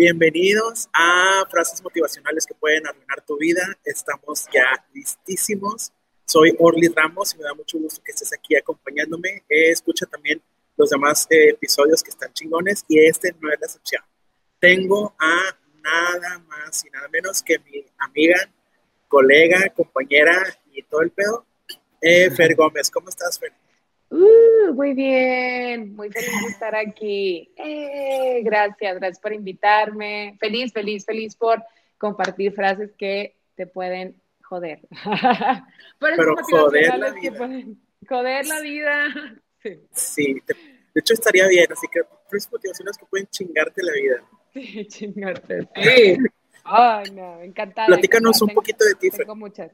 Bienvenidos a Frases Motivacionales que pueden arruinar tu vida. Estamos ya listísimos. Soy Orly Ramos y me da mucho gusto que estés aquí acompañándome. Escucha también los demás eh, episodios que están chingones y este no es la excepción. Tengo a nada más y nada menos que mi amiga, colega, compañera y todo el pedo, eh, Fer Gómez. ¿Cómo estás, Fer? Uh, muy bien, muy feliz de estar aquí. Eh, gracias, gracias por invitarme. Feliz, feliz, feliz por compartir frases que te pueden joder. Pero joder la vida. joder la vida. Sí, de hecho estaría bien, así que tres motivaciones que pueden chingarte la vida. Sí, chingarte, sí. Ay, no, encantada. Platícanos un poquito de ti. Tengo muchas.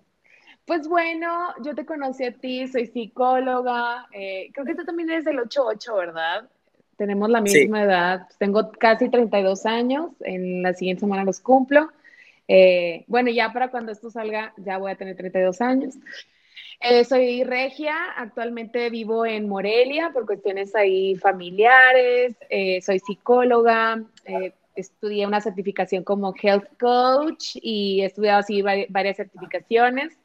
Pues bueno, yo te conocí a ti, soy psicóloga. Eh, creo que tú también eres del 88, ¿verdad? Tenemos la misma edad. Tengo casi 32 años. En la siguiente semana los cumplo. Eh, bueno, ya para cuando esto salga, ya voy a tener 32 años. Eh, soy regia, actualmente vivo en Morelia por cuestiones ahí familiares, soy psicóloga, estudié una certificación como health coach y he estudiado así varias certificaciones.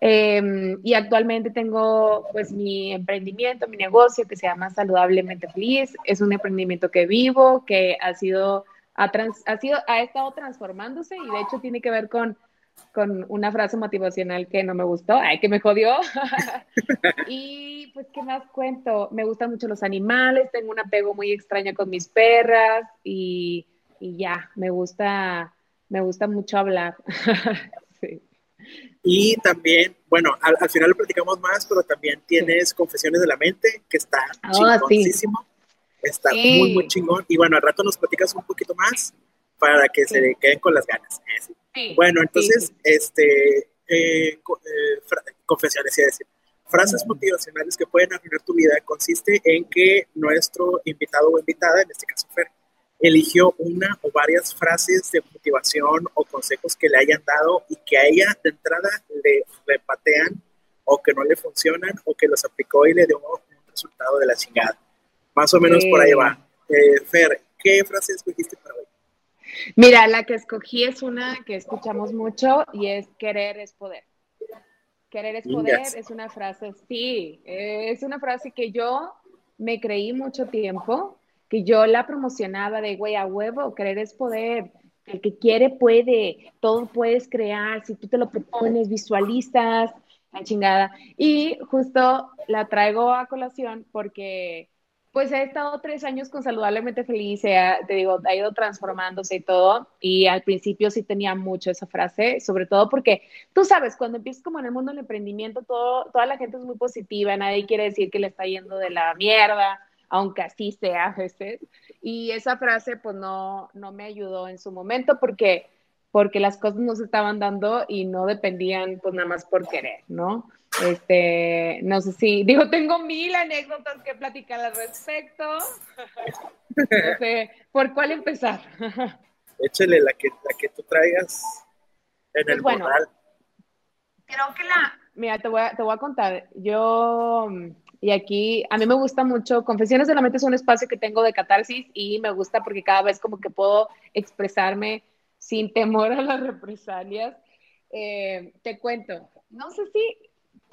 Em, y actualmente tengo pues mi emprendimiento, mi negocio que se llama Saludablemente Feliz. Es un emprendimiento que vivo, que ha sido, ha, ha, sido, ha estado transformándose y de hecho tiene que ver con, con una frase motivacional que no me gustó, ay, que me jodió. y pues, ¿qué más cuento? Me gustan mucho los animales, tengo un apego muy extraño con mis perras y, y ya, me gusta, me gusta mucho hablar. sí. Y también, bueno, al, final lo platicamos más, pero también tienes Confesiones de la Mente, que está oh, Está muy, muy chingón. Y bueno, al rato nos platicas un poquito más para que se queden con las ganas. Bueno, entonces, este, eh, eh, confesiones, y decir. Frases motivacionales que pueden arruinar tu vida consiste en que nuestro invitado o invitada, en este caso Fer, eligió una o varias frases de motivación o consejos que le hayan dado y que a ella de entrada le, le patean o que no le funcionan o que los aplicó y le dio un resultado de la chingada. Más o menos por ahí va. Eh, Fer, ¿qué frase escogiste para hoy? Mira, la que escogí es una que escuchamos mucho y es querer es poder. Querer es poder es una frase, sí, es una frase que yo me creí mucho tiempo que yo la promocionaba de, güey, a huevo, querer es poder. El que quiere puede, todo puedes crear, si tú te lo propones, visualizas, la chingada. Y justo la traigo a colación porque pues he estado tres años con Saludablemente Feliz, te digo, ha ido transformándose y todo, y al principio sí tenía mucho esa frase, sobre todo porque tú sabes, cuando empiezas como en el mundo del emprendimiento, toda la gente es muy positiva, nadie quiere decir que le está yendo de la mierda, aunque así sea a veces. Y esa frase pues no, no me ayudó en su momento porque, porque las cosas no se estaban dando y no dependían pues nada más por querer, ¿no? Este, no sé si, digo, tengo mil anécdotas que platicar al respecto. No sé, ¿por cuál empezar? Échale la que, la que tú traigas en pues el bueno, Creo que la, mira, te voy, a, te voy a contar, yo y aquí a mí me gusta mucho, Confesiones de la Mente es un espacio que tengo de catarsis y me gusta porque cada vez como que puedo expresarme sin temor a las represalias. Eh, te cuento, no sé si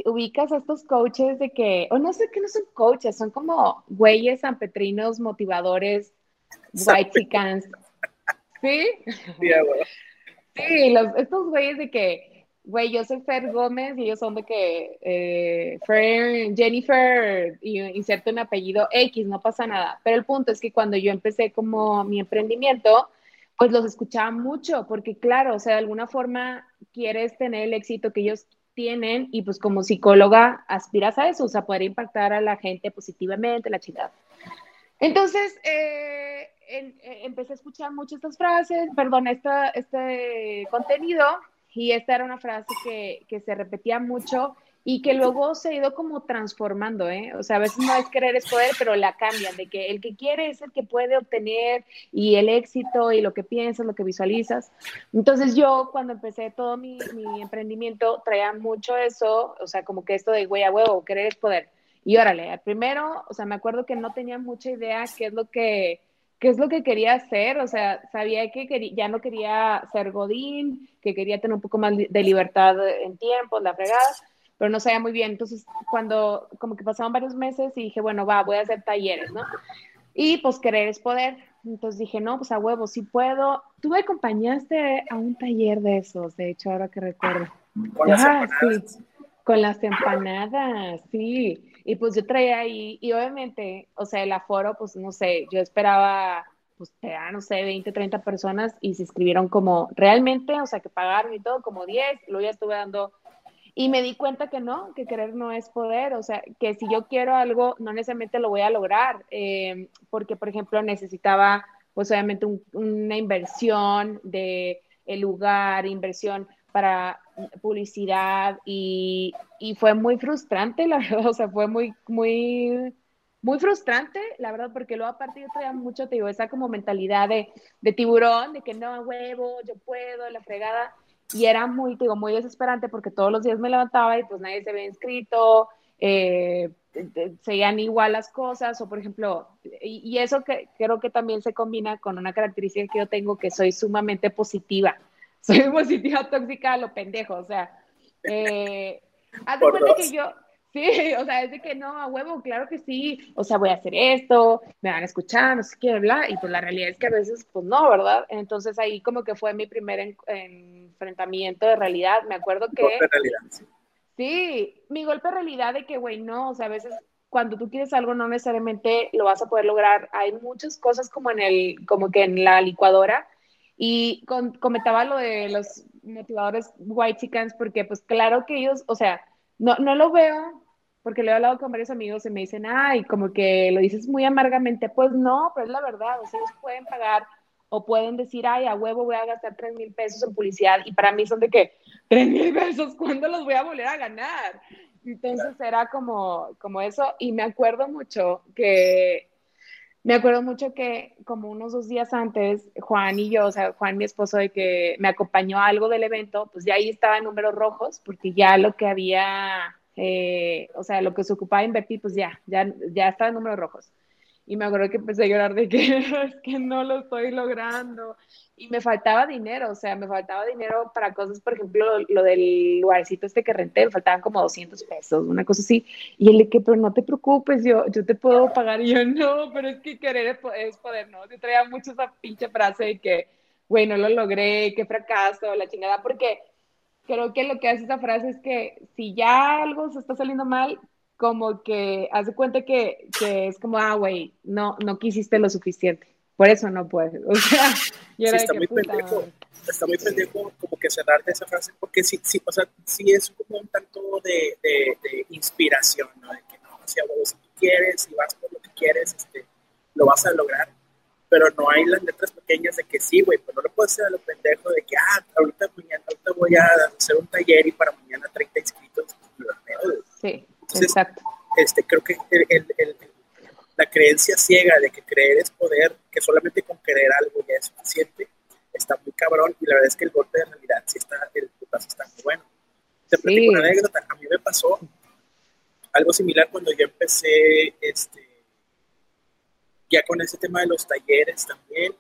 ubicas a estos coaches de que, o no sé que no son coaches, son como güeyes sanpetrinos, motivadores, white chickens. ¿Sí? Sí, sí los, estos güeyes de que güey, yo soy Fer Gómez y ellos son de que eh, Fer, Jennifer, y inserto un apellido X, no pasa nada. Pero el punto es que cuando yo empecé como mi emprendimiento, pues los escuchaba mucho, porque claro, o sea, de alguna forma quieres tener el éxito que ellos tienen y pues como psicóloga aspiras a eso, o sea, poder impactar a la gente positivamente, la chica. Entonces, eh, eh, empecé a escuchar mucho estas frases, perdón, esta, este contenido y esta era una frase que, que, se repetía mucho y que luego se ha ido como transformando, ¿eh? O sea, a veces no es querer es poder, pero la cambian, de que el que quiere es el que puede obtener y el éxito y lo que piensas, lo que visualizas. Entonces yo cuando empecé todo mi, mi emprendimiento traía mucho eso, o sea, como que esto de güey a huevo, querer es poder. Y órale, primero, o sea, me acuerdo que no tenía mucha idea qué es lo que qué es lo que quería hacer, o sea, sabía que ya no quería ser Godín, que quería tener un poco más de libertad en tiempo, la fregada, pero no sabía muy bien. Entonces, cuando como que pasaban varios meses y dije, bueno, va, voy a hacer talleres, ¿no? Y pues querer es poder. Entonces dije, no, pues a huevo, sí puedo. Tú me acompañaste a un taller de esos, de hecho, ahora que recuerdo. Con las ah, empanadas. con las empanadas, sí. Y pues yo traía ahí, y obviamente, o sea, el aforo, pues no sé, yo esperaba, pues, no sé, 20, 30 personas y se inscribieron como realmente, o sea, que pagaron y todo, como 10, luego ya estuve dando y me di cuenta que no, que querer no es poder, o sea, que si yo quiero algo, no necesariamente lo voy a lograr, eh, porque, por ejemplo, necesitaba, pues obviamente, una inversión de el lugar, inversión para publicidad y, y, fue muy frustrante, la verdad, o sea, fue muy, muy, muy frustrante, la verdad, porque luego aparte yo traía mucho, te digo, esa como mentalidad de, de tiburón, de que no, huevo, yo puedo, la fregada, y era muy, digo, muy desesperante porque todos los días me levantaba y pues nadie se había inscrito, eh, seguían igual las cosas, o por ejemplo, y, eso que creo que también se combina con una característica que yo tengo, que soy sumamente positiva, soy positiva tóxica a lo pendejo, o sea, eh, haz de cuenta que yo, Sí, o sea, es de que no, a huevo, claro que sí, o sea, voy a hacer esto, me van a escuchar, no sé qué, bla, y pues la realidad es que a veces, pues no, ¿verdad? Entonces ahí como que fue mi primer enfrentamiento de realidad, me acuerdo que... Golpe de realidad, sí. Sí, mi golpe de realidad de que, güey, no, o sea, a veces cuando tú quieres algo no necesariamente lo vas a poder lograr, hay muchas cosas como en el, como que en la licuadora, y comentaba lo de los motivadores white chickens, porque pues claro que ellos, o sea, no, no lo veo porque le he hablado con varios amigos y me dicen, ay, como que lo dices muy amargamente. Pues no, pero es la verdad, o sea, ellos pueden pagar o pueden decir, ay, a huevo voy a gastar 3 mil pesos en publicidad y para mí son de que, 3 mil pesos, ¿cuándo los voy a volver a ganar? Entonces era como, como eso y me acuerdo mucho que, me acuerdo mucho que como unos dos días antes, Juan y yo, o sea, Juan, mi esposo, de que me acompañó a algo del evento, pues ya ahí estaba en números rojos porque ya lo que había eh, o sea, lo que se ocupaba invertir, pues ya, ya, ya estaba en números rojos. Y me acuerdo que empecé a llorar de que es que no lo estoy logrando. Y me faltaba dinero, o sea, me faltaba dinero para cosas, por ejemplo, lo, del lugarcito este que renté, me faltaban como 200 pesos, una cosa así. Y él de que, pero no te preocupes, yo, yo te puedo pagar. Y yo, no, pero es que querer es poder, ¿no? Yo traía mucho esa pinche frase de que, güey, no lo logré, qué fracaso, la chingada, porque creo que lo que hace esa frase es que si ya algo se está saliendo mal, como que hace cuenta que, que, es como, ah, güey, no, no quisiste lo suficiente. Por eso no puedes. O sea, yo sí, está muy pendejo. Está muy pendejo como que cerrarte esa frase, porque sí, sí, o sea, sí es como un tanto de, de, inspiración, ¿no? De que no, o sea, si tú quieres y vas por lo que quieres, este, lo vas a lograr pero no hay las letras pequeñas de que sí, güey, pues no le puedes hacer a lo pendejo de que, ah, ahorita, mañana, ahorita voy a hacer un taller y para mañana 30 inscritos. Sí, exacto. Este, creo que el, el, la creencia ciega de que creer es poder, que solamente con querer algo ya es suficiente, está muy cabrón y la verdad es que el golpe de realidad sí está, el putazo está muy bueno. Te platico una anécdota, a mí me pasó algo similar cuando yo empecé, este, ya con ese tema de los talleres también,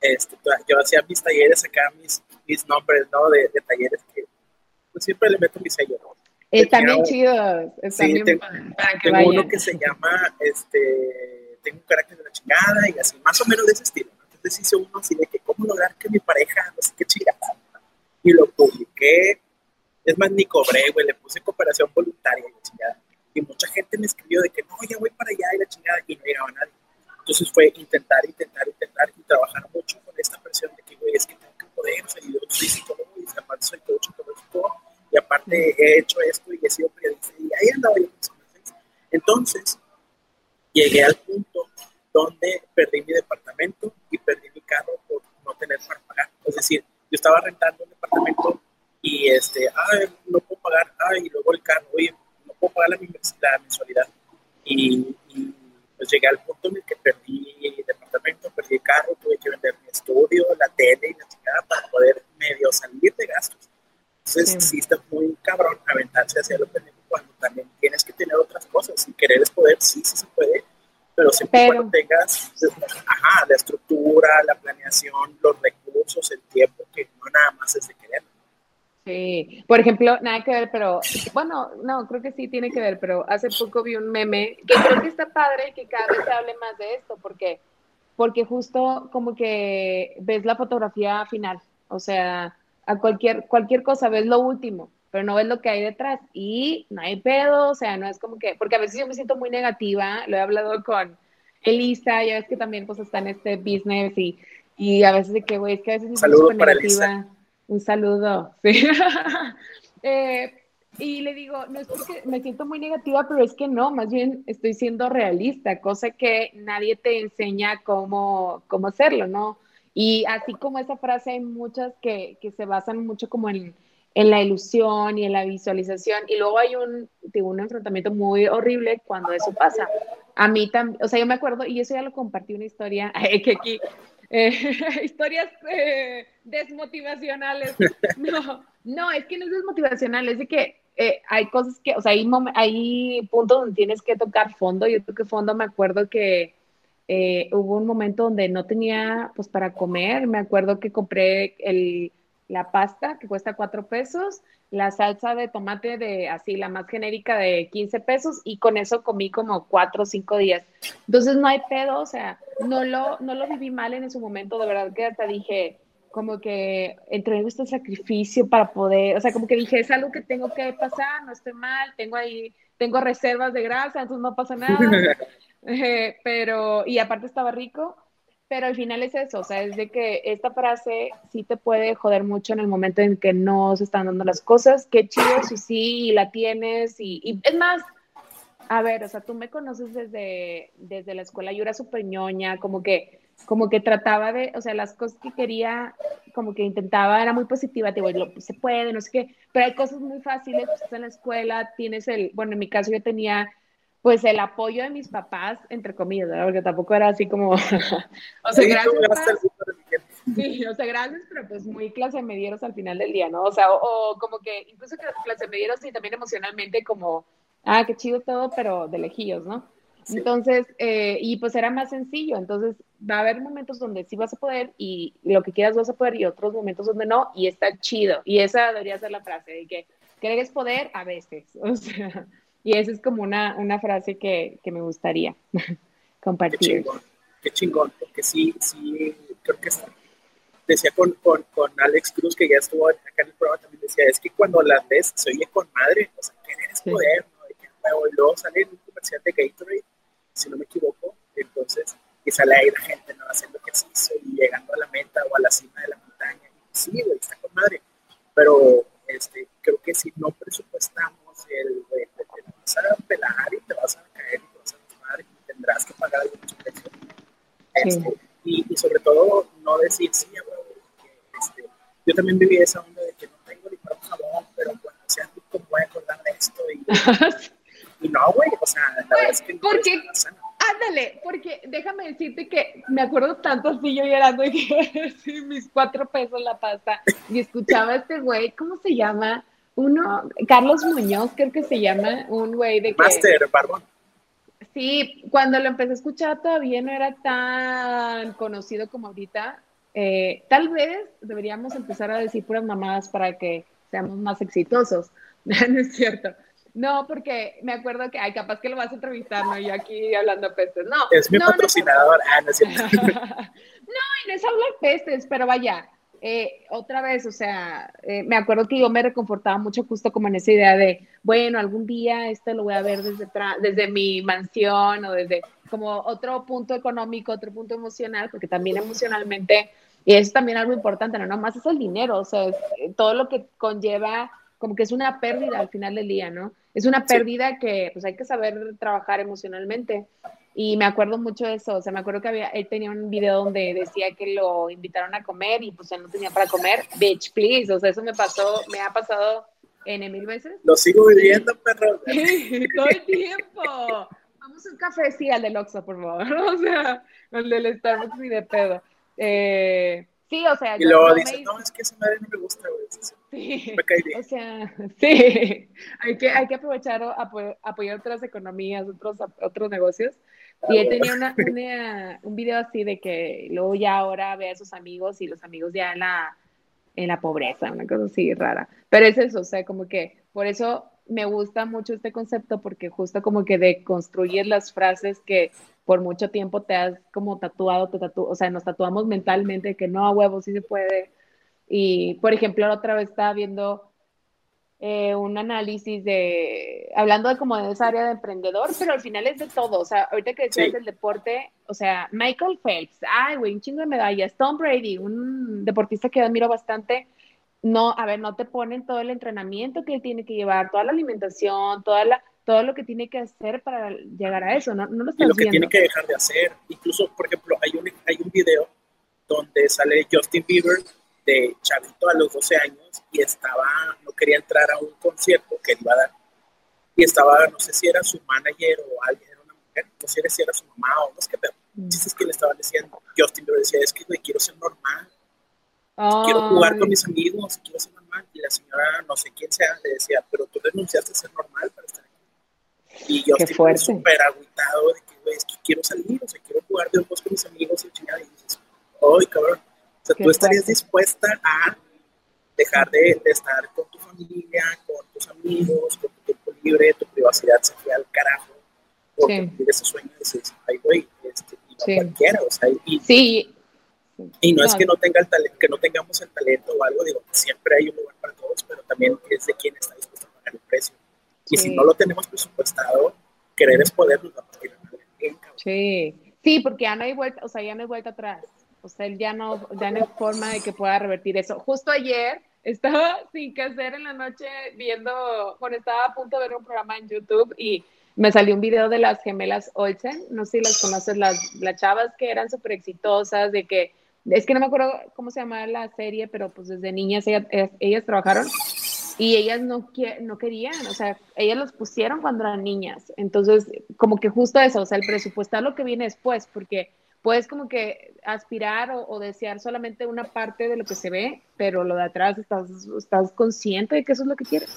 este, yo hacía mis talleres acá, mis, mis nombres, ¿no? De, de talleres que pues, siempre le meto mi sello, ¿no? Están bien chidos, están sí, bien tengo, para que tengo uno que se llama, este, tengo un carácter de la chingada y así, más o menos de ese estilo. Entonces hice uno así de que cómo lograr que mi pareja, no sé qué chingada. Y lo publiqué, es más, ni cobré, güey, le puse cooperación voluntaria y la chingada. Y mucha gente me escribió de que no, ya voy para allá y la chingada, y no llegaba nadie. Entonces fue intentar llegué al punto donde perdí mi departamento y perdí mi carro por no tener para pagar. Es decir, yo estaba rentando un departamento y este, ah, no puedo pagar, ah, y luego el carro, oye, no puedo pagar la, la mensualidad. Y, y pues llegué al punto en el que perdí el departamento, perdí el carro, tuve que vender mi estudio, la tele y la chingada para poder medio salir de gastos. Entonces, sí, está muy cabrón aventarse hacia lo pendejo cuando también tienes que tener otras cosas. Si querer es poder, sí, sí se puede, pero tengas ajá, la estructura determinación, los recursos, el tiempo, que no nada más es de querer. Sí, por ejemplo, nada que ver, pero bueno, no, creo que sí tiene que ver, pero hace poco vi un meme que creo que está padre que cada vez se hable más de esto, porque, porque justo como que ves la fotografía final, o sea, a cualquier, cualquier cosa ves lo último, pero no ves lo que hay detrás y no hay pedo, o sea, no es como que, porque a veces yo me siento muy negativa, lo he hablado con Elisa, ya ves que también pues está en este business y, y a veces de que, güey, es que a veces me siento negativa. Un saludo. Sí. Eh, y le digo, no es porque me siento muy negativa, pero es que no, más bien estoy siendo realista, cosa que nadie te enseña cómo, cómo hacerlo, ¿no? Y así como esa frase, hay muchas que, que se basan mucho como en, en, la ilusión y en la visualización. Y luego hay un, un enfrentamiento muy horrible cuando eso pasa. A mí también, o sea, yo me acuerdo, y eso ya lo compartí una historia, que aquí eh, historias eh, desmotivacionales. No, no, es que no es desmotivacional, es de que eh, hay cosas que, o sea, hay, hay puntos donde tienes que tocar fondo. Yo que fondo, me acuerdo que hubo un momento donde no tenía, pues, para comer. Me acuerdo que compré el, la pasta que cuesta cuatro pesos la salsa de tomate de así, la más genérica de 15 pesos y con eso comí como cuatro o cinco días. Entonces no hay pedo, o sea, no lo, no lo viví mal en ese momento, de verdad que hasta dije como que entre este sacrificio para poder, o sea, como que dije, es algo que tengo que pasar, no estoy mal, tengo ahí, tengo reservas de grasa, entonces no pasa nada. Eh, pero, y aparte estaba rico, pero al final es eso, o sea, es de que esta frase sí te puede joder mucho en el momento en que no se están dando las cosas. Qué chido si sí la tienes y, es más, a ver, o sea, tú me conoces desde, desde la escuela, yo era súper ñoña, como que, como que trataba de, o sea, las cosas que quería, como que intentaba, era muy positiva, te digo, se puede, no sé qué, pero hay cosas muy fáciles, pues en la escuela, tienes el, bueno, en mi caso yo tenía pues el apoyo de mis papás, entre comillas, ¿verdad? Porque tampoco era así como, o sea, gracias. sí, o sea, gracias, pero pues muy clase medieros al final del día, ¿no? O sea, o, como que incluso que clase medieros y también emocionalmente como, ah, qué chido todo, pero de lejillos, ¿no? Entonces, eh, y pues era más sencillo, entonces va a haber momentos donde sí vas a poder y lo que quieras vas a poder y otros momentos donde no, y está chido. Y esa debería ser la frase de que quieres poder a veces, o sea, y esa es como una, una frase que, que, me gustaría compartir. Qué chingón, qué chingón, porque sí, sí, creo que está. Decía con, con, con, Alex Cruz, que ya estuvo acá en el programa, también decía, es que cuando la ves se oye con madre, o sea, querer es poder, ¿no? Y luego sale en un comercial de Gatorade, si no me equivoco, entonces, y sale ahí la gente, ¿no? Haciendo ejercicio y llegando a la meta o a la cima de la montaña. Sí, güey, está con madre, pero este, creo que si no presupuestamos el, güey, vas a pelar y te vas a caer y te vas a lastimar y tendrás que pagar algún precio. Este, y, y, sobre todo, no decir, sí, este, yo también viví esa onda de que no tengo ni para un jabón, pero cuando sea rico voy a acordar de esto. Y, y no, güey, o sea, la verdad es que no porque, ándale, porque déjame decirte que me acuerdo tanto así yo llorando y que mis cuatro pesos la pasta y escuchaba a este güey, ¿cómo se llama? Uno, Carlos Muñoz, creo que se llama, un güey de que... Master, Barbón. Sí, cuando lo empecé a escuchar todavía no era tan conocido como ahorita. Eh, tal vez deberíamos empezar a decir puras mamadas para que seamos más exitosos. no es cierto. No, porque me acuerdo que, ay, capaz que lo vas a entrevistar, ¿no? Yo aquí hablando pestes. No. Es mi patrocinador. ah, no es cierto. no, y no es hablar pestes, pero vaya, eh, otra vez, o sea, eh, me acuerdo que yo me reconfortaba mucho justo como en esa idea de, bueno, algún día esto lo voy a ver desde, desde mi mansión o desde como otro punto económico, otro punto emocional, porque también emocionalmente, y eso también algo importante, no más es el dinero, o sea, eh, todo lo que conlleva, como que es una pérdida al final del día, ¿no? Es una pérdida que pues hay que saber trabajar emocionalmente. Y me acuerdo mucho de eso, o sea, me acuerdo que había, él tenía un video donde decía que lo invitaron a comer y pues él no tenía para comer, bitch, please, o sea, eso me pasó, me ha pasado N mil veces. Lo sigo viviendo, perro. todo el tiempo. Vamos a un café, sí, al del Oxxo, por favor, o sea, al del Starbucks y de pedo. Eh, sí, o sea. Y luego dice, no, es que esa madre no me gusta, güey. Sí, me cae bien. O sea, sí, hay que, hay que aprovechar o apoyar otras economías, otros, otros negocios Y él tenía una, un video así de que luego ya ahora ve a sus amigos y los amigos ya en la, en la pobreza, una cosa así rara. Pero es eso, o sea, como que por eso me gusta mucho este concepto porque justo como que de construir las frases que por mucho tiempo te has como tatuado, te tatu o sea, nos tatuamos mentalmente que no, a huevo, sí se puede. Y, por ejemplo, la otra vez estaba viendo eh, un análisis de, hablando de como de esa área de emprendedor, pero al final es de todo, o sea, ahorita que decías del deporte, o sea, Michael Phelps, ay, güey, un chingo de medallas, Tom Brady, un deportista que admiro bastante, no, a ver, no te ponen todo el entrenamiento que él tiene que llevar, toda la alimentación, toda la, todo lo que tiene que hacer para llegar a eso, no, no lo estás Y lo que tiene que dejar de hacer, incluso, por ejemplo, hay un, hay un video donde sale Justin Bieber de chavito a los 12 años y estaba, no quería entrar a un concierto que iba a dar. Y estaba, no sé si era su manager o alguien, era una mujer, no sé si era su mamá o no sé qué, pero mm. es que le estaban diciendo. Justin le decía, es que güey, quiero ser normal. Quiero jugar con mis amigos, quiero ser normal. Y la señora, no sé quién sea, le decía, pero tú renunciaste a ser normal para estar aquí. Y yo estoy súper agüitado de que, es que quiero salir, o sea, quiero jugar de ojos con mis amigos y chingada. Y dices, ¡ay, cabrón! O sea, tú estarías dispuesta a dejar de, estar con tu familia, con tus amigos, con tu tiempo libre, tu privacidad se fue al carajo, porque sí. ese sueño y dices, ay, güey, este, y no cualquiera, o sea, y, sí. y no, es que no, tenga el talento, que no tengamos el talento o algo, digo, siempre hay un lugar para todos, pero también es de quién está dispuesto a pagar el precio. Y si no lo tenemos presupuestado, querer es poder, nos va a partir Sí, sí, porque ya no hay vuelta, o sea, ya no hay vuelta atrás. O sea, él ya no, ya no hay forma de que pueda revertir eso. Justo ayer estaba sin qué hacer en la noche viendo, bueno, estaba a punto de ver un programa en YouTube y me salió un video de las gemelas Olsen, no sé si las conoces, las, las chavas que eran súper exitosas, de que, es que no me acuerdo cómo se llamaba la serie, pero pues desde niñas ellas, ellas trabajaron y ellas no, no querían, o sea, ellas los pusieron cuando eran niñas. Entonces, como que justo eso, o sea, el presupuestar lo que viene después, porque puedes como que aspirar o, desear solamente una parte de lo que se ve, pero lo de atrás estás, estás consciente de que eso es lo que quieres.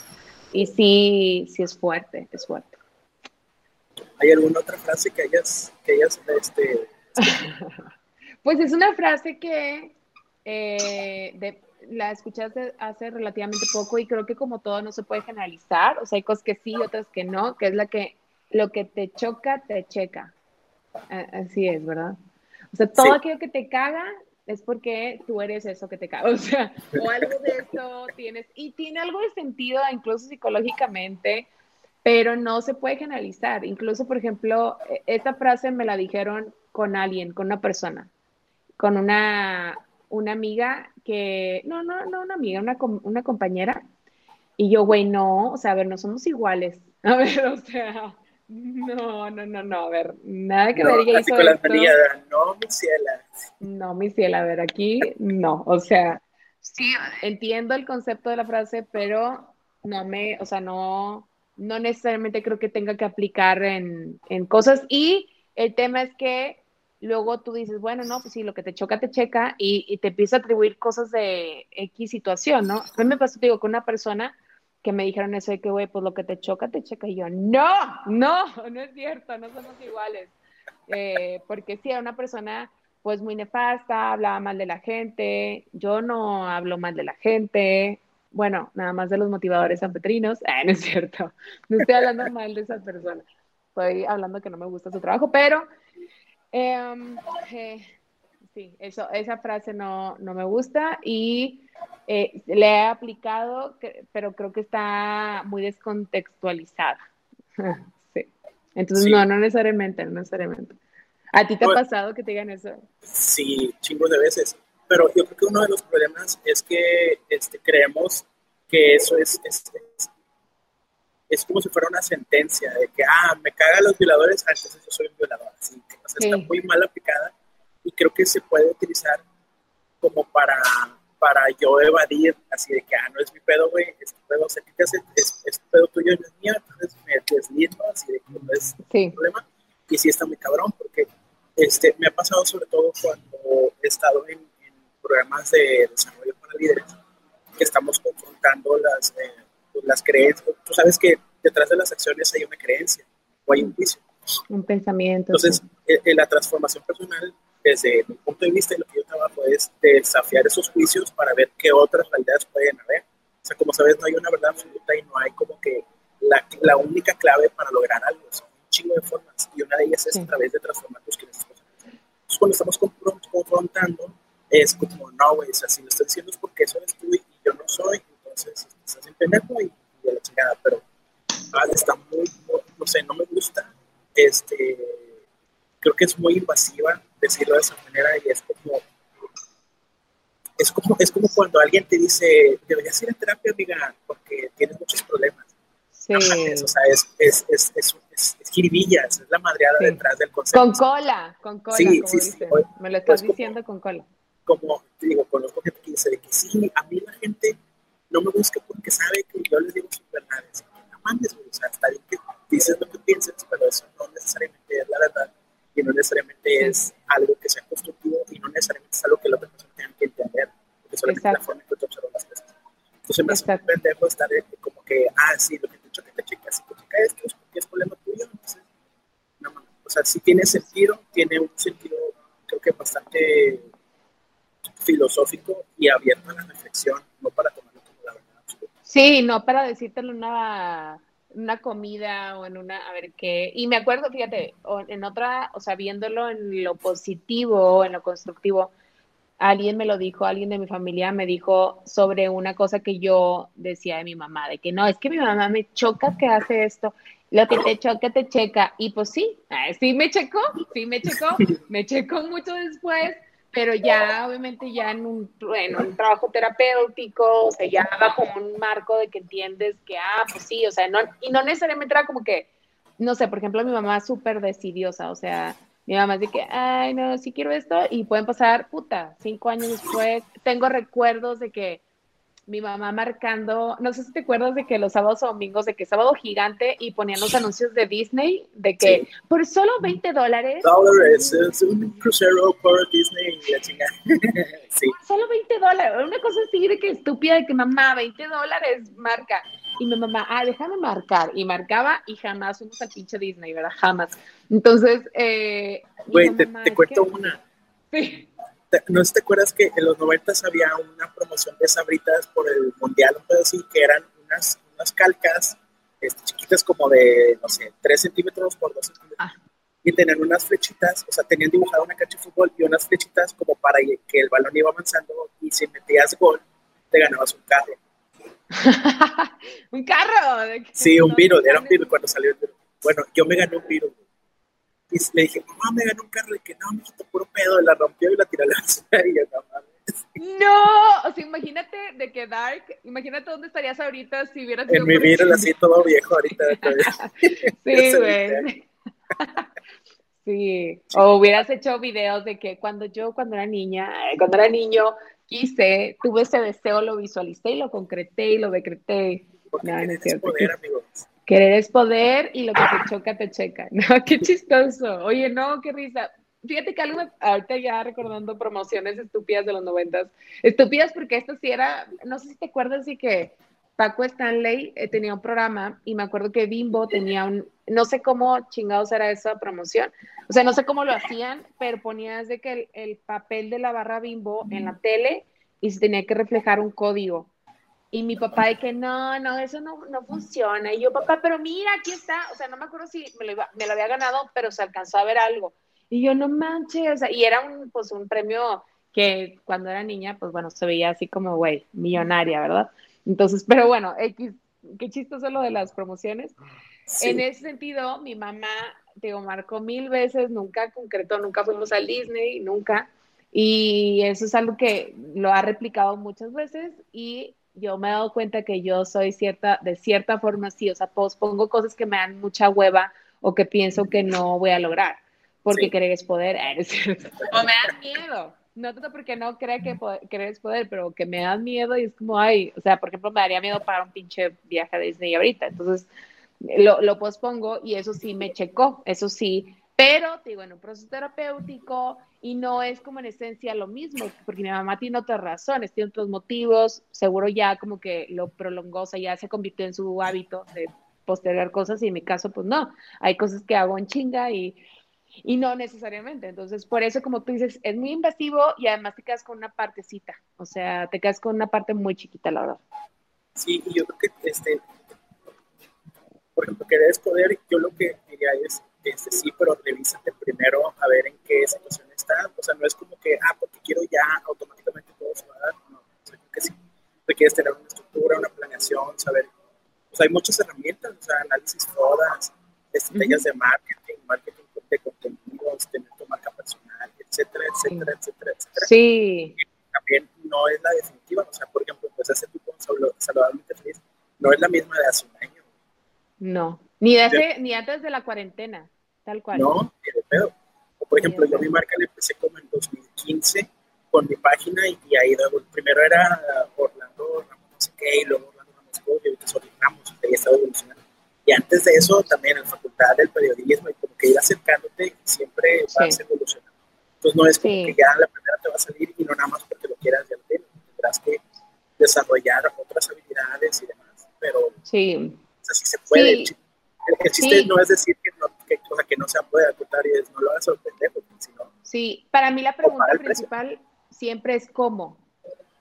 Y sí, sí es fuerte, es fuerte. ¿Hay alguna otra frase que hayas, que hayas este... pues es una frase que eh, la escuchaste hace relativamente poco y creo que como todo no se puede generalizar, o sea, hay cosas que sí, otras que no, que es la que lo que te choca, te checa. Así es, ¿verdad? O sea, todo aquello que te caga es porque tú eres eso que te caga. O sea, o algo de eso tienes. Y tiene algo de sentido, incluso psicológicamente, pero no se puede generalizar. Incluso, por ejemplo, e, esta frase me la dijeron con alguien, con una persona, con una, una amiga que, no, no, no una amiga, una, una compañera. Y yo, güey, no, o sea, a ver, no somos iguales. A ver, o sea, no, no, no, no, a ver, nada que ver. Así con la no, mi ciela. No, mi ciela, a ver, aquí no, o sea, sí, entiendo el concepto de la frase, pero no me, o sea, no, no necesariamente creo que tenga que aplicar en, en cosas. Y el tema es que luego tú dices, bueno, no, pues sí, lo que te choca, te checa, y, y te empieza a atribuir cosas de X situación, ¿no? A mí me pasó, digo, con una persona que me dijeron eso de que, güey, pues lo que te choca, te checa. Y yo, no, no, no es cierto, no somos iguales. Eh, porque sí, era una persona pues muy nefasta, hablaba mal de la gente, yo no hablo mal de la gente, bueno, nada más de los motivadores sanpetrinos, ah, no es cierto, no estoy hablando mal de esa persona, estoy hablando que no me gusta su trabajo, pero em, eh, sí, eso, esa frase no, no me gusta y eh, le he aplicado, pero creo que está muy descontextualizada. sí. Entonces, no, no necesariamente, no necesariamente. ¿A ti te ha pasado que te digan eso? Sí, chingos de veces. Pero yo creo que uno de los problemas es que este, creemos que eso es, es, es, como si fuera una sentencia de que, ah, me cagan los violadores, ah, entonces yo soy un violador. Así que, está muy mal aplicada y creo que se puede utilizar como para para yo evadir, así de que, ah, no es mi pedo, güey, es tu pedo, o sea, ¿qué hace? Es, es pedo tuyo, no es mío, entonces me deslindo, así de que no es un problema. Y sí está muy cabrón, porque este, me ha pasado sobre todo cuando he estado en, programas de desarrollo para líderes, que estamos confrontando las, eh, pues, las creencias. Tú sabes que detrás de las acciones hay una creencia o hay un juicio. Un pensamiento. Entonces, eh, eh, la transformación personal, desde mi punto de vista y lo que yo trabajo, es desafiar esos juicios para ver qué otras realidades pueden haber. O sea, como sabes, no hay una verdad absoluta y no hay como que la, la única clave para lograr algo. Son un chingo de formas y una de ellas es a través de transformar tus creencias. Entonces, cuando estamos confrontando, es como, no, güey, o sea, si lo estás diciendo es porque eso eres tú y yo no soy, entonces estás en pendejo y, y la chingada, pero ah, está muy, no sé, no me gusta, este, creo que es muy invasiva decirlo de esa manera y es como, es como, es como cuando alguien te dice, deberías ir a terapia, amiga, porque tienes muchos problemas. Sí. o sea, es, es, es, es, es, es la madreada detrás del concepto. Con cola, con cola, sí, como sí, sí. Me lo estás pues diciendo con cola como te digo, conozco gente que dice de que sí, a mí la gente no me busca porque sabe que yo les digo sus verdades. No o sea, está bien que dices lo que piensas, pero eso no necesariamente es la verdad y no necesariamente es algo que sea constructivo y no necesariamente es algo que la otra persona tenga que entender, porque solamente es la forma en que tú observas las cosas. Entonces me hace un pendejo estar como que, ah, sí, lo que te he dicho que te checas, si te checas esto es porque es problema tuyo, entonces, no, o sea, sí tiene sentido, tiene un sentido, creo que bastante filosófico y abierto a la reflexión, no para tomarlo como la verdad absoluta. Sí, no para decírtelo una, una comida o en una, a ver qué. Y me acuerdo, fíjate, en otra, o sea, viéndolo en lo positivo, en lo constructivo, alguien me lo dijo, alguien de mi familia me dijo sobre una cosa que yo decía de mi mamá, de que no, es que mi mamá me choca que hace esto, lo que te choca te checa. Y pues sí, sí me checó, sí me checó, me checó mucho después, pero ya obviamente ya en un, en un trabajo terapéutico, o sea, ya bajo un marco de que entiendes que, ah, pues sí, o sea, no, y no necesariamente era como que, no sé, por ejemplo, mi mamá es súper decidiosa, o sea, mi mamá es de que, ay, no, sí quiero esto, y pueden pasar, puta, cinco años después, tengo recuerdos de que mi mamá marcando, no sé si te acuerdas de que los sábados o domingos, de que sábado gigante y ponían los anuncios de Disney, de que por solo 20 dólares. Dólares, es un crucero por Disney y la chingada. sí. Solo 20 dólares, una cosa así de que estúpida, de que mamá, 20 dólares marca. Y mi mamá, ah, déjame marcar. Y marcaba y jamás fuimos al pinche Disney, ¿verdad? Jamás. Entonces, eh. Güey, te, te cuento una. Sí no sé si te acuerdas que en los 90 había una promoción de sabritas por el mundial, un así, que eran unas, unas calcas este, chiquitas como de, no sé, 3 centímetros por 2 centímetros. Ah. Y tenían unas flechitas, o sea, tenían dibujado una cancha de fútbol y unas flechitas como para que el balón iba avanzando y si metías gol, te ganabas un carro. ¿Un carro? Sí, un virus, era un virus cuando salió el virus. Bueno, yo me gané un virus. Y le dije, mamá, me ganó un carro. Y que no, me quitó puro pedo. Y la rompió y la tiró a la basura. Y yo, no mames. No, o sea, imagínate de que Dark, imagínate dónde estarías ahorita si hubieras En mi vida así todo viejo ahorita. sí, güey. sí, o hubieras hecho videos de que cuando yo, cuando era niña, eh, cuando era niño, quise, tuve ese deseo, lo visualicé y lo concreté y lo decreté. Porque no, no es cierto. Poder, amigos. Querer es poder y lo que te choca, te checa. No, qué chistoso. Oye, no, qué risa. Fíjate que algo, ahorita ya recordando promociones estúpidas de los noventas. Estúpidas porque esto sí era, no sé si te acuerdas de que Paco Stanley eh, tenía un programa y me acuerdo que Bimbo tenía un, no sé cómo chingados era esa promoción. O sea, no sé cómo lo hacían, pero ponías de que el papel de la barra Bimbo en la tele y se tenía que reflejar un código. Y mi papá de que no, no, eso no, no funciona. Y yo, papá, pero mira, aquí está. O sea, no me acuerdo si me lo, me lo había ganado, pero se alcanzó a ver algo. Y yo, no manches, o sea, y era un, pues, un premio que cuando era niña, pues bueno, se veía así como, güey, millonaria, ¿verdad? Entonces, pero bueno, X, qué chistoso lo de las promociones. En ese sentido, mi mamá, digo, marcó mil veces, nunca concretó, nunca fuimos al Disney, nunca. Y eso es algo que lo ha replicado muchas veces y yo me he dado cuenta que yo soy cierta, de cierta forma sí, o sea, pospongo cosas que me dan mucha hueva o que pienso que no voy a lograr, porque querer es poder, o me dan miedo, no tanto porque no cree que querer es poder, pero que me dan miedo y es como, ay, o sea, por ejemplo, me daría miedo para un pinche viaje a Disney ahorita, entonces lo, lo pospongo y eso sí me checó, eso sí, pero, digo, en un proceso terapéutico y no es como en esencia lo mismo, porque mi mamá tiene otras razones, tiene otros motivos, seguro ya como que lo prolongó, o sea, ya se convirtió en su hábito de postergar cosas y en mi caso, pues no, hay cosas que hago en chinga y, y no necesariamente. Entonces, por eso, como tú dices, es muy invasivo y además te quedas con una partecita, o sea, te quedas con una parte muy chiquita, la verdad. Sí, y yo creo que, este, por ejemplo, que debes poder, yo lo que diría es, este, sí, pero revísate primero a ver en qué situación está. O sea, no es como que, ah, porque quiero ya, automáticamente todo se va a dar. No, o sea, que sí requieres tener una estructura, una planeación, saber. O sea, hay muchas herramientas, o sea, análisis todas, estrategias de marketing, marketing de contenidos, tener tu marca personal, etcétera, etcétera, etcétera, etcétera. Sí. también no es la definitiva, o sea, por ejemplo, pues hace tu saludablemente feliz, no es la misma de hace un año. No, ni, de ni antes de la cuarentena, tal cual. No, pedo. O por ejemplo, yo mi marca la empecé como en 2015 con mi página y, ahí luego, primero era Orlando no sé qué, y luego Orlando Ramos y Ramos, y ahí estaba evolucionando. Y antes de eso también en la facultad del periodismo y como que ir acercándote y siempre vas evolucionando. Entonces no es como que ya la primera te va a salir y no nada más porque lo quieras ya Tendrás que desarrollar otras habilidades y demás, pero sí. o sea, sí se puede. El, chiste no es decir que no, que, o sea, que no se puede acotar y es, no lo hagas sorprender, porque si no... Sí, para mí la pregunta principal siempre es cómo.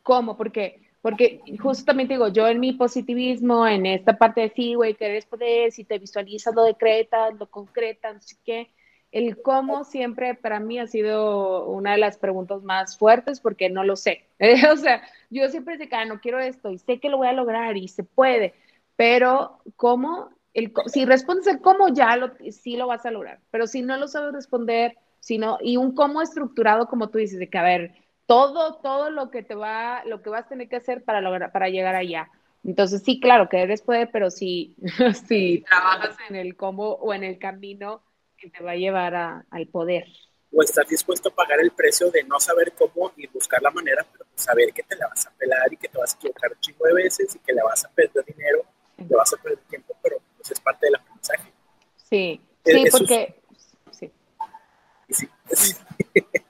¿Cómo? Porque, porque justamente digo, yo en mi positivismo, en esta parte de sí, güey, que eres poder, si te visualizas, lo decretas, lo concretas, sé qué. El cómo siempre para mí ha sido una de las preguntas más fuertes porque no lo sé. o sea, yo siempre sé que ah, no quiero esto y sé que lo voy a lograr y se puede, pero cómo, el, si respondes el cómo ya lo, sí lo vas a lograr, pero si no lo sabes responder, sino, y un cómo estructurado como tú dices, de que a ver, todo, todo lo que te va, lo que vas a tener que hacer para lograr, para llegar allá. Entonces, sí, claro que eres poder, pero si, si trabajas en el cómo o en el camino que te va a llevar al poder. O estás dispuesto a pagar el precio de no saber cómo y buscar la manera, pero saber que te la vas a pelar y que te vas a equivocar un chingo de veces y que le vas a perder dinero, le vas a perder tiempo, pero pues es parte del aprendizaje. Sí, sí, porque... Sí. sí.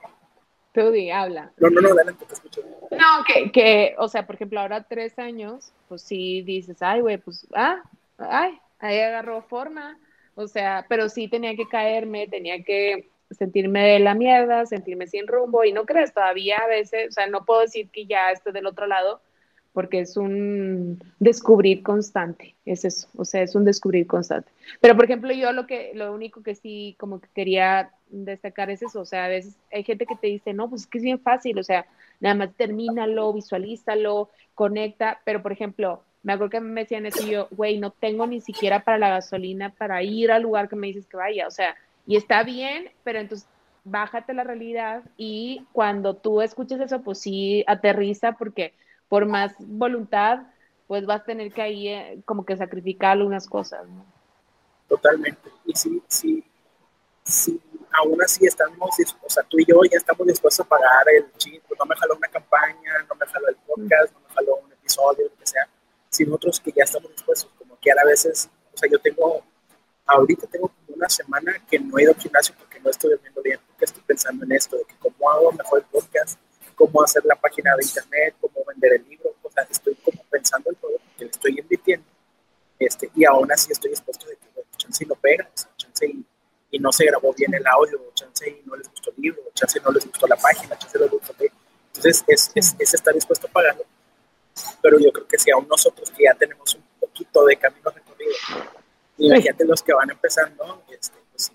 Tú habla. No, no, no, adelante, te escucho. No, que, que, o sea, por ejemplo, ahora tres años, pues sí dices, ay, güey, pues, ah, ay, ahí agarró forma. O sea, pero sí tenía que caerme, tenía que sentirme de la mierda, sentirme sin rumbo, y no crees, todavía a veces, o sea, no puedo decir que ya estoy del otro lado, porque es un descubrir constante, es eso, o sea, es un descubrir constante. Pero, por ejemplo, yo lo que, lo único que sí como que quería destacar es eso, o sea, a veces hay gente que te dice, no, pues es que es bien fácil, o sea, nada más termínalo, visualízalo, conecta, pero, por ejemplo, me acuerdo que me decían eso y yo, güey, no tengo ni siquiera para la gasolina para ir al lugar que me dices que vaya, o sea, y está bien, pero entonces bájate la realidad y cuando tú escuches eso, pues sí, aterriza porque por más voluntad, pues vas a tener que ahí eh, como que sacrificar algunas cosas, ¿no? Totalmente. Y sí, sí, sí, aún así estamos, o sea, tú y yo ya estamos dispuestos a pagar el ching, pues no me jaló una campaña, no me jaló el podcast, no me jaló un episodio, lo que sea, sino otros que ya estamos dispuestos, como que a veces, o sea, yo tengo, ahorita tengo como una semana que no he ido al gimnasio porque no estoy durmiendo bien, porque estoy pensando en esto, de que cómo hago mejor el podcast, cómo hacer la página de internet, cómo vender el libro, o sea, estoy como pensando en todo, que le estoy invirtiendo, este, y aún así estoy dispuesto de que, bueno, chance y no pega, o sea, chance y, y, no se grabó bien el audio, chance y no les gustó el libro, chance no les gustó la página, chance no les gustó entonces es, es, es, estar dispuesto a pagarlo, pero yo creo que si aún nosotros que ya tenemos un poquito de camino recorrido, imagínate los que van empezando, este, pues,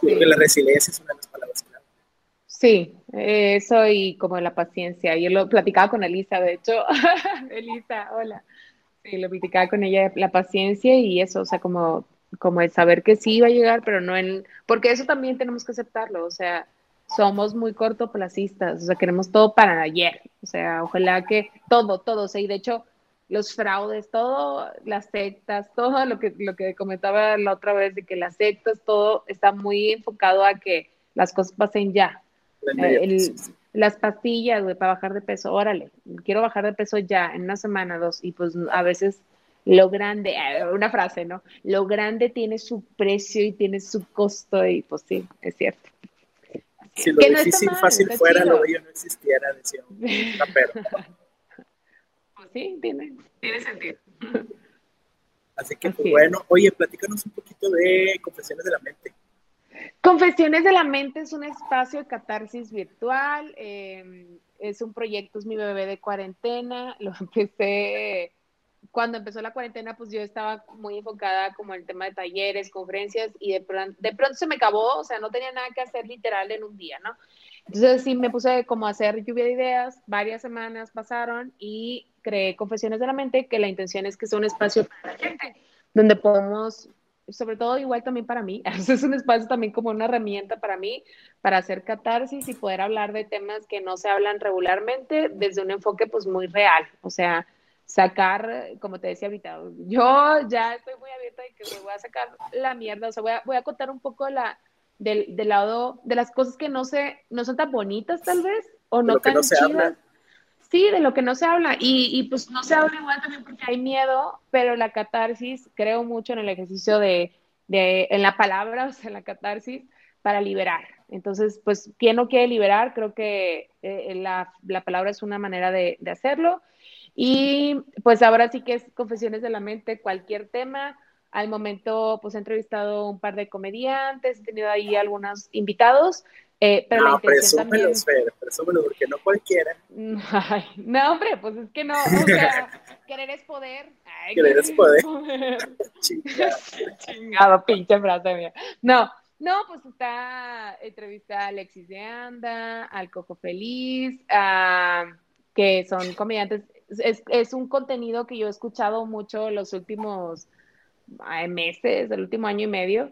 creo que la resiliencia es una de las palabras clave. Sí, eso y como la paciencia. Yo lo platicaba con Elisa, de hecho. Elisa, hola. Sí, lo platicaba con ella, la paciencia y eso, o sea, como, como el saber que sí va a llegar, pero no en... Porque eso también tenemos que aceptarlo, o sea, somos muy cortoplacistas, o sea, queremos todo para ayer, o sea, ojalá que todo, todo, o sea, y de hecho, los fraudes, todo, las sectas, todo lo que, lo que comentaba la otra vez de que las sectas, todo está muy enfocado a que las cosas pasen ya, eh, las pastillas, para bajar de peso, órale, quiero bajar de peso ya, en una semana, dos, y pues a veces lo grande, eh, una frase, ¿no? Lo grande tiene su precio y tiene su costo, y pues sí, es cierto. Si lo difícil fácil fuera, lo bello no existiera, decía un Pues sí, tiene, tiene sentido. Así que, pues, bueno, oye, platícanos un poquito de Confesiones de la Mente. Confesiones de la Mente es un espacio de catarsis virtual, em, es un proyecto, es mi bebé de cuarentena, lo empecé cuando empezó la cuarentena, pues yo estaba muy enfocada como en el tema de talleres, conferencias, y de pronto, de pronto se me acabó, o sea, no tenía nada que hacer literal en un día, ¿no? Entonces sí me puse como a hacer lluvia de ideas, varias semanas pasaron y creé Confesiones de la Mente, que la intención es que sea un espacio para la gente, donde podemos, sobre todo igual también para mí, es un espacio también como una herramienta para mí, para hacer catarsis y poder hablar de temas que no se hablan regularmente desde un enfoque pues muy real, o sea, sacar, como te decía ahorita, yo ya estoy muy abierta de que me voy a sacar la mierda, o sea, voy a, voy a contar un poco la, del, del, lado de las cosas que no se, no son tan bonitas tal vez, o no tan chidas. Sí, de lo que no se habla. Y, y, pues no se habla igual también porque hay miedo, pero la catarsis, creo mucho en el ejercicio de, de en la palabra, o sea, en la catarsis, para liberar. Entonces, pues, quien no quiere liberar, creo que eh, la, la, palabra es una manera de, de hacerlo. Y pues ahora sí que es confesiones de la mente, cualquier tema. Al momento, pues he entrevistado un par de comediantes, he tenido ahí algunos invitados, eh, pero no, la intención también... Fer, presúmelo, porque no cualquiera. Ay, no, hombre, pues es que no, o sea, querer es poder. Ay, querer es poder. Chingado, pinche frase mía. No, no, pues está entrevista a Alexis de Anda, al Coco Feliz, a, que son comediantes es, es, un contenido que yo he escuchado mucho los últimos meses, el último año y medio.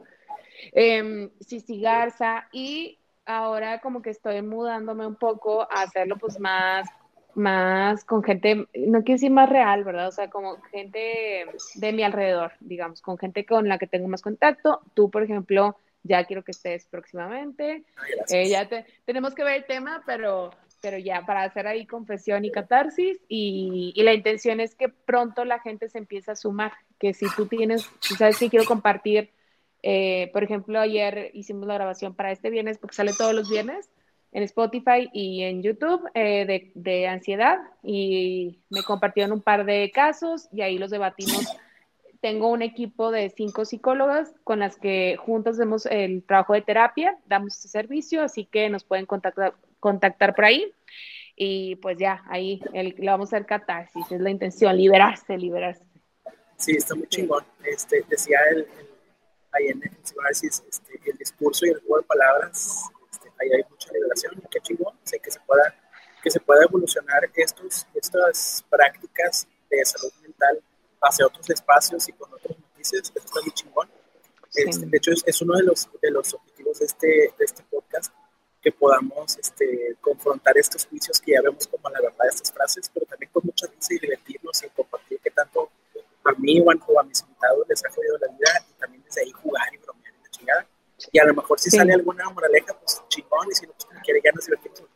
Eh, Cici Garza, y ahora como que estoy mudándome un poco a hacerlo pues más, más con gente, no quiero decir más real, ¿verdad? O sea, como gente de mi alrededor, digamos, con gente con la que tengo más contacto. Tú, por ejemplo, ya quiero que estés próximamente. Eh, ya tenemos que ver el tema, pero pero ya para hacer ahí confesión y catarsis y, la intención es que pronto la gente se empiece a sumar, que si tú tienes, sabes que quiero compartir, eh, por ejemplo, ayer hicimos la grabación para este viernes, porque sale todos los viernes en Spotify y en YouTube eh, de, de, ansiedad y me compartieron un par de casos y ahí los debatimos. Tengo un equipo de cinco psicólogas con las que juntos hacemos el trabajo de terapia, damos este servicio, así que nos pueden contactar, contactar por ahí. Y pues ya, ahí el, le vamos a hacer catarsis, es la intención, liberarse, liberarse. Sí, está muy chingón. Este, decía el, ahí en el este, el discurso y el juego de palabras, este, ahí hay mucha liberación, qué chingón, sé que se pueda, que se pueda evolucionar estos, estas prácticas de salud mental hacia otros espacios y con otros noticias, eso está muy chingón. Este, de hecho, es, es, uno de los, de los objetivos de este, de este podcast, que podamos este, confrontar estos juicios que ya vemos como la verdad de estas frases, pero también con mucha risa y divertirnos y compartir que tanto a mí o a, mis invitados les ha jodido la vida y también desde ahí jugar y bromear y la chingada. Y a lo mejor si sale alguna moraleja, pues chingón, y si no, pues quiere, ya nos divertimos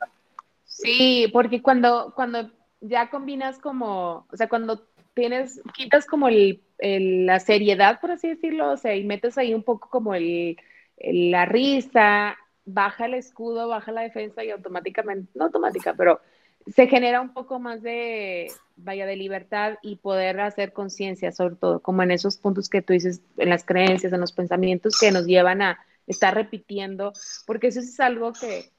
Sí, porque cuando, cuando ya combinas como, o sea, cuando tienes, quitas como el, la seriedad, por así decirlo, o sea, y metes ahí un poco como el, la risa, baja el escudo, baja la defensa y automáticamente, no automática, pero se genera un poco más de, vaya, de libertad y poder hacer conciencia, sobre todo, como en esos puntos que tú dices, en las creencias, en los pensamientos que nos llevan a estar repitiendo, porque eso es algo que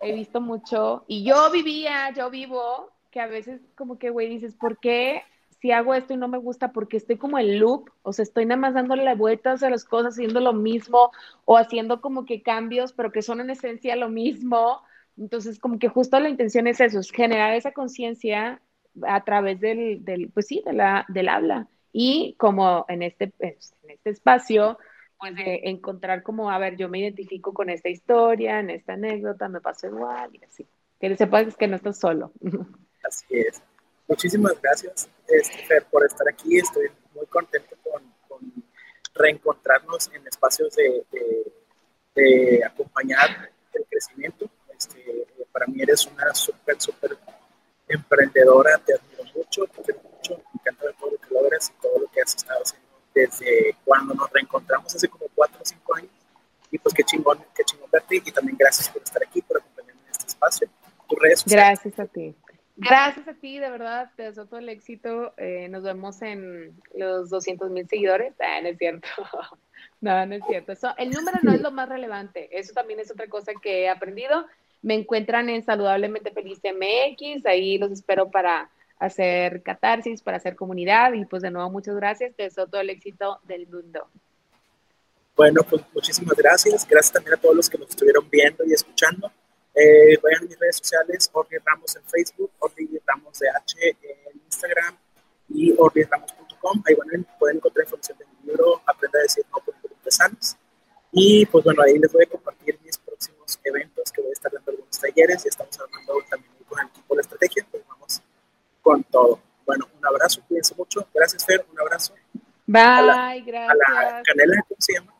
he visto mucho y yo vivía, yo vivo, que a veces como que, güey, dices, ¿por qué si hago esto y no me gusta porque estoy como en loop, o sea, estoy nada más dándole vueltas a las cosas, haciendo lo mismo o haciendo como que cambios, pero que son en esencia lo mismo. Entonces, como que justo la intención es eso, es generar esa conciencia a través del, del, pues sí, de la, del habla. Y como en este, en este espacio, pues de encontrar como, a ver, yo me identifico con esta historia, en esta anécdota, me pasó igual y así. Que sepas que no estás solo. Así es. Muchísimas gracias, este, por estar aquí. Estoy muy contento con, reencontrarnos en espacios de, acompañar el crecimiento. Este, para mí eres una súper, súper emprendedora. Te admiro mucho, te quiero mucho. Me encanta ver todo lo que logras y todo lo que has estado haciendo desde cuando nos reencontramos hace como cuatro o cinco años. Y pues qué chingón, qué chingón verte. Y también gracias por estar aquí, por acompañarme en este espacio. Tus redes Gracias a ti. Gracias a ti, de verdad, te deseo todo el éxito. Eh, nos vemos en los 200 mil seguidores. Ah, no es cierto. no, no es cierto. Eso, el número no es lo más relevante. Eso también es otra cosa que he aprendido. Me encuentran en Saludablemente Feliz MX. Ahí los espero para hacer catarsis, para hacer comunidad. Y pues de nuevo, muchas gracias. Te deseo todo el éxito del mundo. Bueno, pues muchísimas gracias. Gracias también a todos los que nos estuvieron viendo y escuchando. Eh, vayan a mis redes sociales, Orly Ramos en Facebook, Orly Ramos de H en Instagram y orlyramos.com. Ahí pueden encontrar información de mi libro, Aprenda a decir no por empresarios. Y pues bueno, ahí les voy a compartir eventos que voy a estar dando algunos talleres y estamos hablando también con el equipo de la estrategia, pues vamos con todo. Bueno, un abrazo, cuídense mucho. Gracias, Fer, un abrazo. Bye, gracias. A la canela, ¿cómo se llama?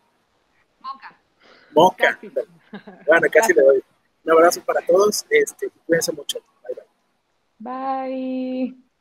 Moca. Moca. Bueno, casi le doy. Un abrazo para todos. Este, cuídense mucho. Bye, bye. Bye.